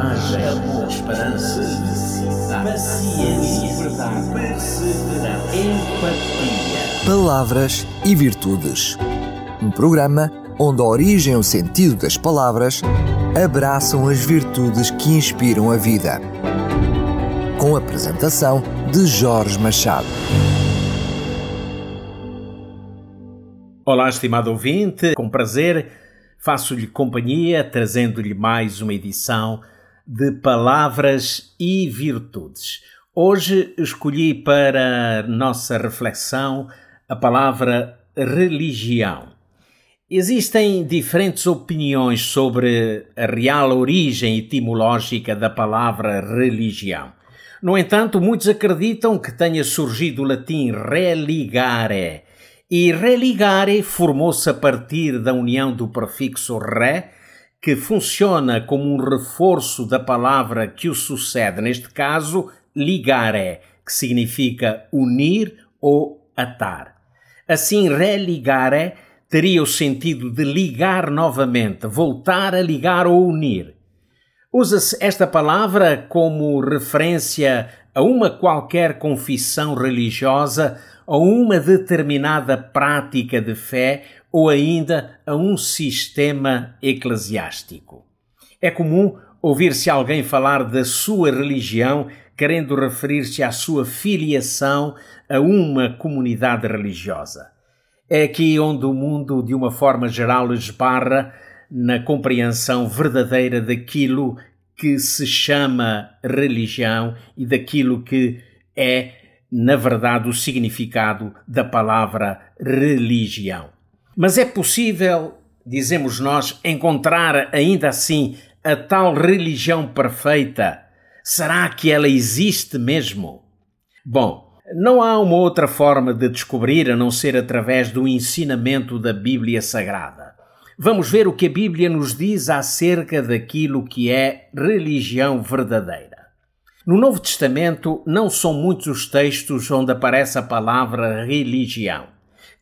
coragem, amor, esperança, paciência, verdade, perseverança, empatia. Palavras e Virtudes. Um programa onde a origem e o sentido das palavras abraçam as virtudes que inspiram a vida. Com a apresentação de Jorge Machado. Olá, estimado ouvinte, com prazer faço-lhe companhia trazendo-lhe mais uma edição de Palavras e Virtudes. Hoje escolhi para nossa reflexão a palavra religião. Existem diferentes opiniões sobre a real origem etimológica da palavra religião. No entanto, muitos acreditam que tenha surgido do latim religare, e religare formou-se a partir da união do prefixo re, que funciona como um reforço da palavra que o sucede, neste caso, ligare, que significa unir ou atar. Assim, religare teria o sentido de ligar novamente, voltar a ligar ou unir. Usa-se esta palavra como referência a uma qualquer confissão religiosa a uma determinada prática de fé ou ainda a um sistema eclesiástico. É comum ouvir-se alguém falar da sua religião querendo referir-se à sua filiação a uma comunidade religiosa. É aqui onde o mundo, de uma forma geral, esbarra na compreensão verdadeira daquilo que se chama religião e daquilo que é na verdade, o significado da palavra religião. Mas é possível, dizemos nós, encontrar ainda assim a tal religião perfeita? Será que ela existe mesmo? Bom, não há uma outra forma de descobrir a não ser através do ensinamento da Bíblia Sagrada. Vamos ver o que a Bíblia nos diz acerca daquilo que é religião verdadeira. No Novo Testamento, não são muitos os textos onde aparece a palavra religião.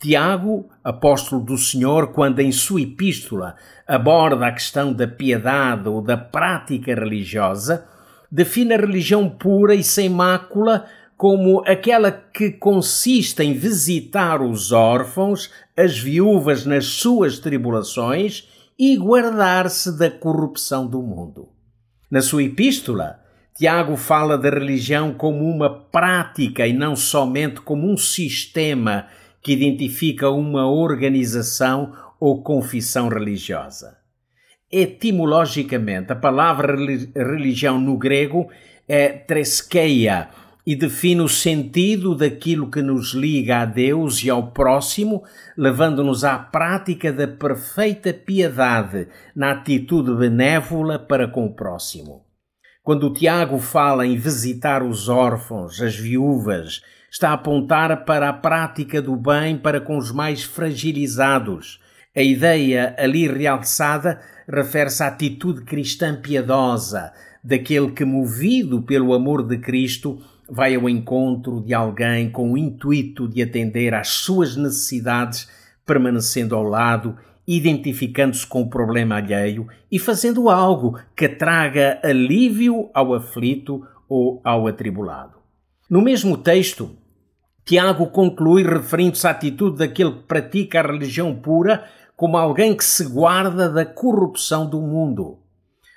Tiago, apóstolo do Senhor, quando em sua epístola aborda a questão da piedade ou da prática religiosa, define a religião pura e sem mácula como aquela que consiste em visitar os órfãos, as viúvas nas suas tribulações e guardar-se da corrupção do mundo. Na sua epístola, Tiago fala da religião como uma prática e não somente como um sistema que identifica uma organização ou confissão religiosa. Etimologicamente, a palavra religião no grego é treskeia e define o sentido daquilo que nos liga a Deus e ao próximo, levando-nos à prática da perfeita piedade na atitude benévola para com o próximo. Quando o Tiago fala em visitar os órfãos, as viúvas, está a apontar para a prática do bem para com os mais fragilizados. A ideia ali realçada refere-se à atitude cristã piedosa, daquele que, movido pelo amor de Cristo, vai ao encontro de alguém com o intuito de atender às suas necessidades, permanecendo ao lado identificando-se com o problema alheio e fazendo algo que traga alívio ao aflito ou ao atribulado. No mesmo texto, Tiago conclui referindo-se à atitude daquele que pratica a religião pura como alguém que se guarda da corrupção do mundo.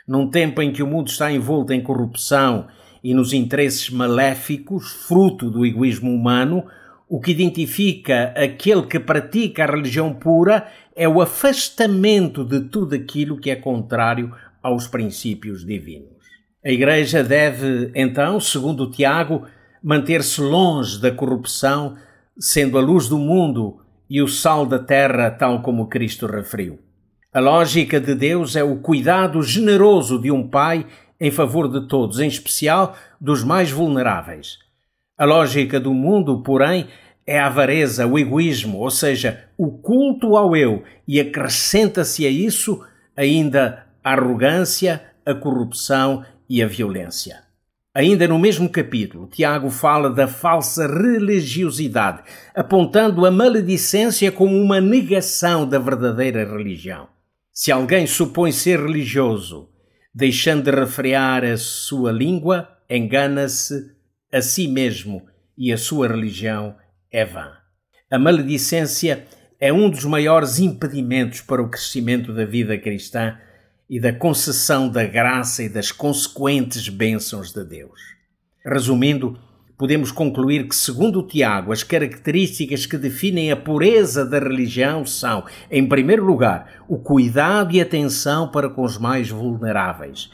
Num tempo em que o mundo está envolto em corrupção e nos interesses maléficos, fruto do egoísmo humano, o que identifica aquele que pratica a religião pura é o afastamento de tudo aquilo que é contrário aos princípios divinos. A Igreja deve, então, segundo Tiago, manter-se longe da corrupção, sendo a luz do mundo e o sal da terra, tal como Cristo referiu. A lógica de Deus é o cuidado generoso de um pai em favor de todos, em especial dos mais vulneráveis. A lógica do mundo, porém, é a avareza, o egoísmo, ou seja, o culto ao eu, e acrescenta-se a isso ainda a arrogância, a corrupção e a violência. Ainda no mesmo capítulo, Tiago fala da falsa religiosidade, apontando a maledicência como uma negação da verdadeira religião. Se alguém supõe ser religioso, deixando de refrear a sua língua, engana-se a si mesmo e a sua religião é vã. A maledicência é um dos maiores impedimentos para o crescimento da vida cristã e da concessão da graça e das consequentes bênçãos de Deus. Resumindo, podemos concluir que, segundo Tiago, as características que definem a pureza da religião são, em primeiro lugar, o cuidado e atenção para com os mais vulneráveis.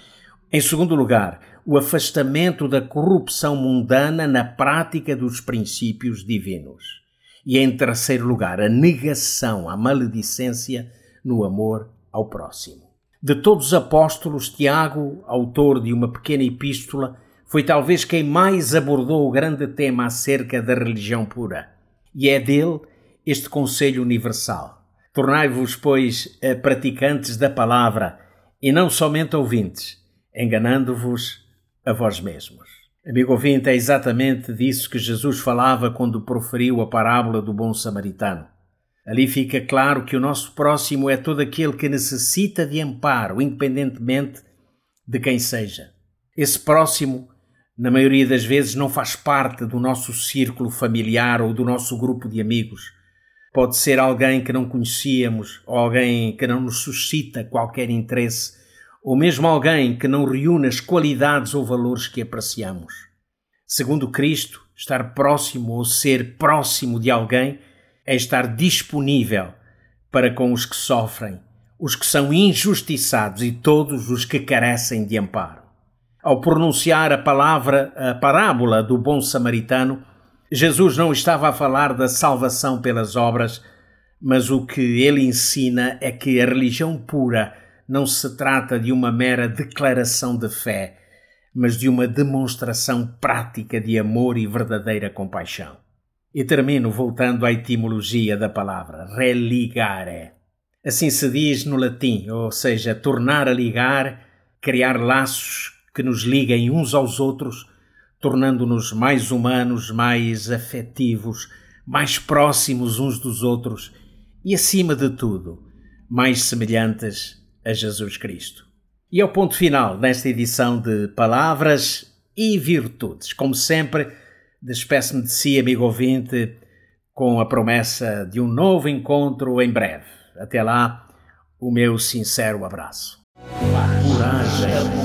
Em segundo lugar, o afastamento da corrupção mundana na prática dos princípios divinos. E em terceiro lugar, a negação à maledicência no amor ao próximo. De todos os apóstolos, Tiago, autor de uma pequena epístola, foi talvez quem mais abordou o grande tema acerca da religião pura. E é dele este conselho universal. Tornai-vos, pois, eh, praticantes da palavra e não somente ouvintes, enganando-vos a vós mesmos. Amigo ouvinte, é exatamente disso que Jesus falava quando proferiu a parábola do bom samaritano. Ali fica claro que o nosso próximo é todo aquele que necessita de amparo, independentemente de quem seja. Esse próximo na maioria das vezes não faz parte do nosso círculo familiar ou do nosso grupo de amigos. Pode ser alguém que não conhecíamos, ou alguém que não nos suscita qualquer interesse, ou mesmo alguém que não reúne as qualidades ou valores que apreciamos. Segundo Cristo, estar próximo ou ser próximo de alguém é estar disponível para com os que sofrem, os que são injustiçados e todos os que carecem de amparo. Ao pronunciar a palavra, a parábola do bom samaritano, Jesus não estava a falar da salvação pelas obras, mas o que ele ensina é que a religião pura não se trata de uma mera declaração de fé, mas de uma demonstração prática de amor e verdadeira compaixão. E termino voltando à etimologia da palavra, religare. Assim se diz no latim, ou seja, tornar a ligar, criar laços que nos liguem uns aos outros, tornando-nos mais humanos, mais afetivos, mais próximos uns dos outros e, acima de tudo, mais semelhantes a Jesus Cristo. E ao ponto final nesta edição de Palavras e Virtudes. Como sempre, despeço-me de si, amigo ouvinte, com a promessa de um novo encontro em breve. Até lá, o meu sincero abraço coragem,